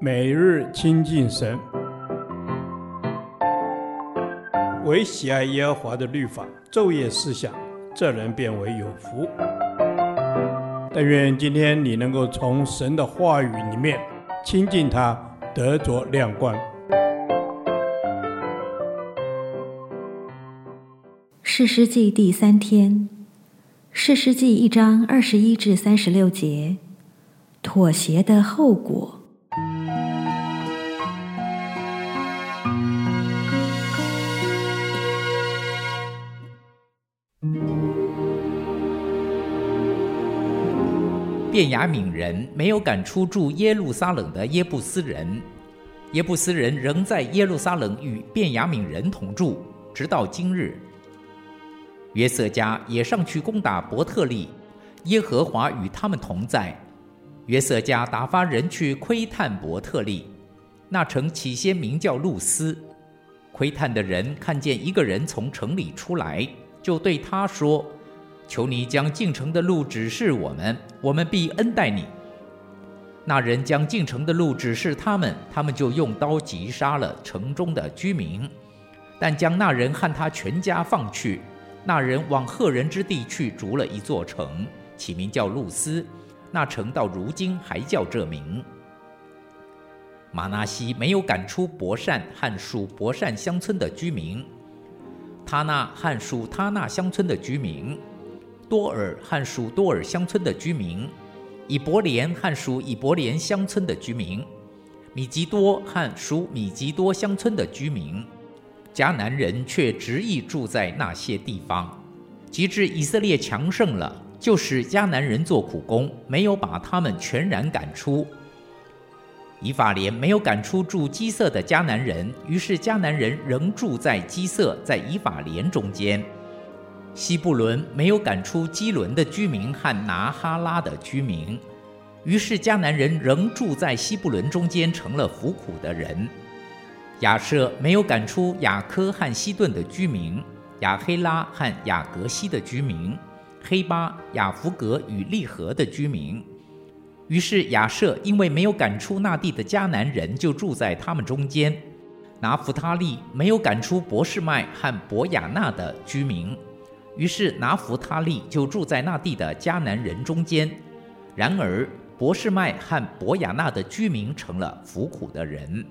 每日亲近神，唯喜爱耶和华的律法，昼夜思想，这人便为有福。但愿今天你能够从神的话语里面亲近他，得着亮光。士师记第三天，士师记一章二十一至三十六节，妥协的后果。便雅悯人没有赶出住耶路撒冷的耶布斯人，耶布斯人仍在耶路撒冷与便雅悯人同住，直到今日。约瑟家也上去攻打伯特利，耶和华与他们同在。约瑟家打发人去窥探伯特利，那城起先名叫露斯。窥探的人看见一个人从城里出来，就对他说。求你将进城的路指示我们，我们必恩待你。那人将进城的路指示他们，他们就用刀击杀了城中的居民，但将那人和他全家放去。那人往赫人之地去筑了一座城，起名叫露丝。那城到如今还叫这名。玛拿西没有赶出伯善和属伯善乡村的居民，他纳汉属他纳乡村的居民。多尔汉属多尔乡村的居民，以伯莲汉属以伯莲乡村的居民，米吉多汉属米吉多乡村的居民，迦南人却执意住在那些地方。及至以色列强盛了，就使迦南人做苦工，没有把他们全然赶出。以法莲没有赶出住基色的迦南人，于是迦南人仍住在基色，在以法莲中间。西布伦没有赶出基伦的居民和拿哈拉的居民，于是迦南人仍住在西布伦中间，成了服苦的人。亚设没有赶出雅科和西顿的居民，亚黑拉和亚格西的居民，黑巴、亚弗格与利和的居民。于是亚设因为没有赶出那地的迦南人，就住在他们中间。拿弗他利没有赶出博士麦和伯亚纳的居民。于是拿弗他利就住在那地的迦南人中间。然而博士麦和伯亚纳的居民成了服苦的人。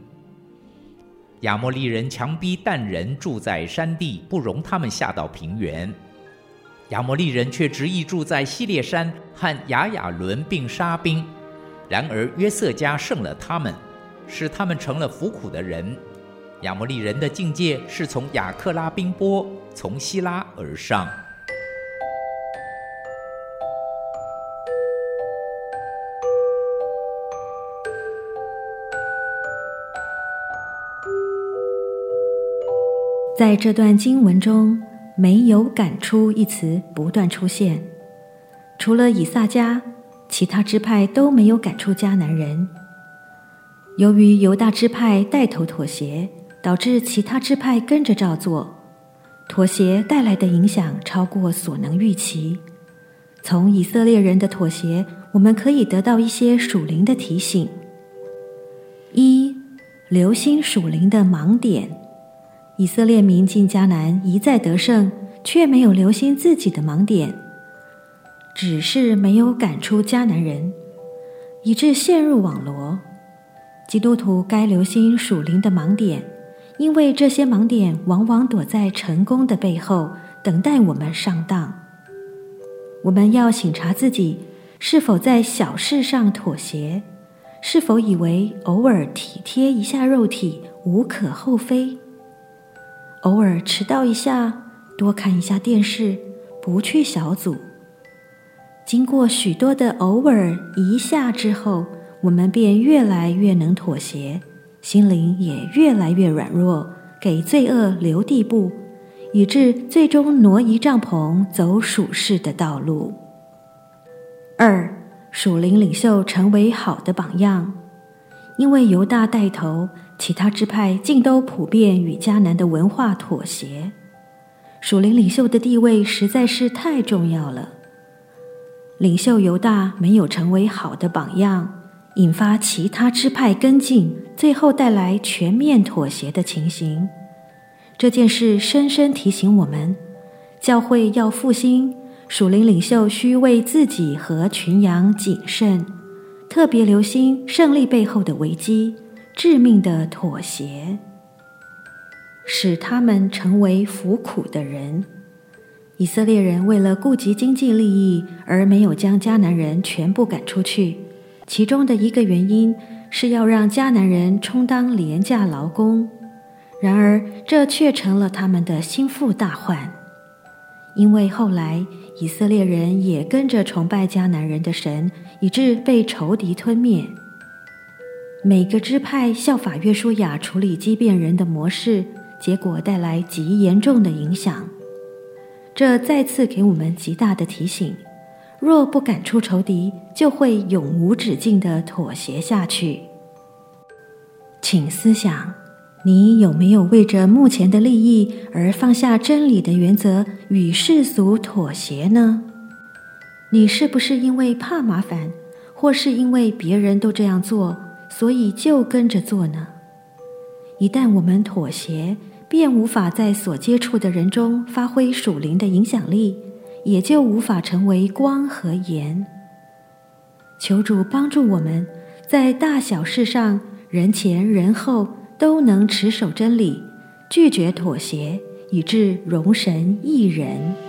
亚摩利人强逼但人住在山地，不容他们下到平原。亚摩利人却执意住在西列山和亚雅伦，并沙兵。然而约瑟家胜了他们，使他们成了服苦的人。亚摩利人的境界是从亚克拉宾波，从希拉而上。在这段经文中，没有“赶出”一词不断出现，除了以撒家，其他支派都没有赶出迦南人。由于犹大支派带头妥协。导致其他支派跟着照做，妥协带来的影响超过所能预期。从以色列人的妥协，我们可以得到一些属灵的提醒：一、留心属灵的盲点。以色列民进迦南一再得胜，却没有留心自己的盲点，只是没有赶出迦南人，以致陷入网罗。基督徒该留心属灵的盲点。因为这些盲点往往躲在成功的背后，等待我们上当。我们要省察自己是否在小事上妥协，是否以为偶尔体贴一下肉体无可厚非，偶尔迟到一下，多看一下电视，不去小组。经过许多的偶尔一下之后，我们便越来越能妥协。心灵也越来越软弱，给罪恶留地步，以致最终挪移帐篷，走属世的道路。二，属灵领袖成为好的榜样，因为犹大带头，其他支派竟都普遍与迦南的文化妥协。属灵领袖的地位实在是太重要了。领袖犹大没有成为好的榜样。引发其他支派跟进，最后带来全面妥协的情形。这件事深深提醒我们，教会要复兴，属灵领袖需为自己和群羊谨慎，特别留心胜利背后的危机，致命的妥协，使他们成为服苦的人。以色列人为了顾及经济利益，而没有将迦南人全部赶出去。其中的一个原因是要让迦南人充当廉价劳工，然而这却成了他们的心腹大患，因为后来以色列人也跟着崇拜迦南人的神，以致被仇敌吞灭。每个支派效法约书亚处理畸变人的模式，结果带来极严重的影响。这再次给我们极大的提醒。若不赶出仇敌，就会永无止境地妥协下去。请思想，你有没有为着目前的利益而放下真理的原则与世俗妥协呢？你是不是因为怕麻烦，或是因为别人都这样做，所以就跟着做呢？一旦我们妥协，便无法在所接触的人中发挥属灵的影响力。也就无法成为光和盐。求主帮助我们，在大小事上，人前人后都能持守真理，拒绝妥协，以致荣神益人。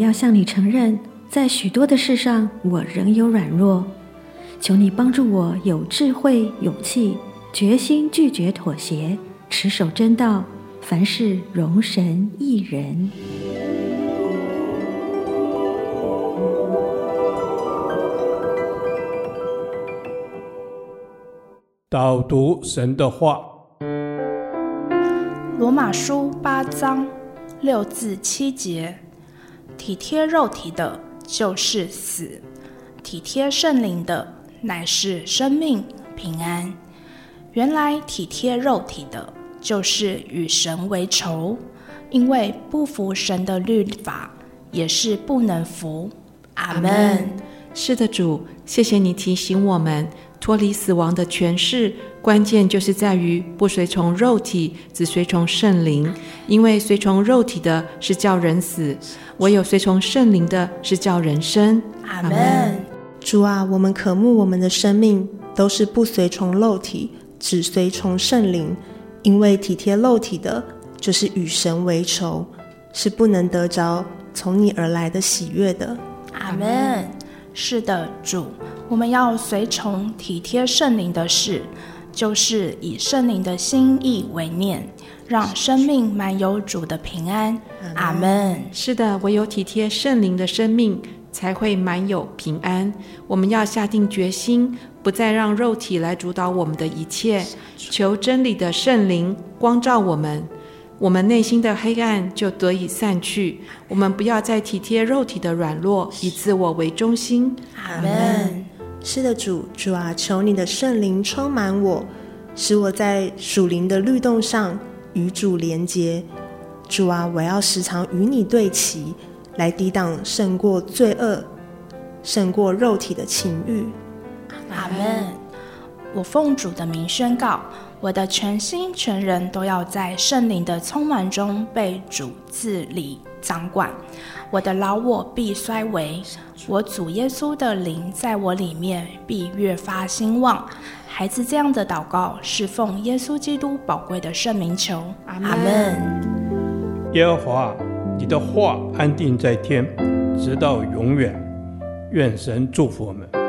要向你承认，在许多的事上，我仍有软弱。求你帮助我有智慧、勇气、决心拒绝妥协，持守真道，凡事容神益人。导读神的话，罗马书八章六至七节：体贴肉体的，就是死；体贴圣灵的，乃是生命平安。原来体贴肉体的，就是与神为仇，因为不服神的律法，也是不能服。阿门。是的，主，谢谢你提醒我们脱离死亡的权势，关键就是在于不随从肉体，只随从圣灵。因为随从肉体的是叫人死，唯有随从圣灵的是叫人生。阿门。主啊，我们渴慕我们的生命都是不随从肉体，只随从圣灵，因为体贴肉体的，就是与神为仇，是不能得着从你而来的喜悦的。阿门。是的，主，我们要随从体贴圣灵的事，就是以圣灵的心意为念，让生命满有主的平安。阿门。是的，唯有体贴圣灵的生命。才会满有平安。我们要下定决心，不再让肉体来主导我们的一切，求真理的圣灵光照我们，我们内心的黑暗就得以散去。我们不要再体贴肉体的软弱，以自我为中心。阿门。是的，主，主啊，求你的圣灵充满我，使我在属灵的律动上与主连结。主啊，我要时常与你对齐。来抵挡胜过罪恶、胜过肉体的情欲。阿门。我奉主的名宣告，我的全心全人都要在圣灵的充满中被主治理掌管。我的老我必衰微，我主耶稣的灵在我里面必越发兴旺。孩子这样的祷告，是奉耶稣基督宝贵的圣名求。阿门。耶和华。你的话安定在天，直到永远。愿神祝福我们。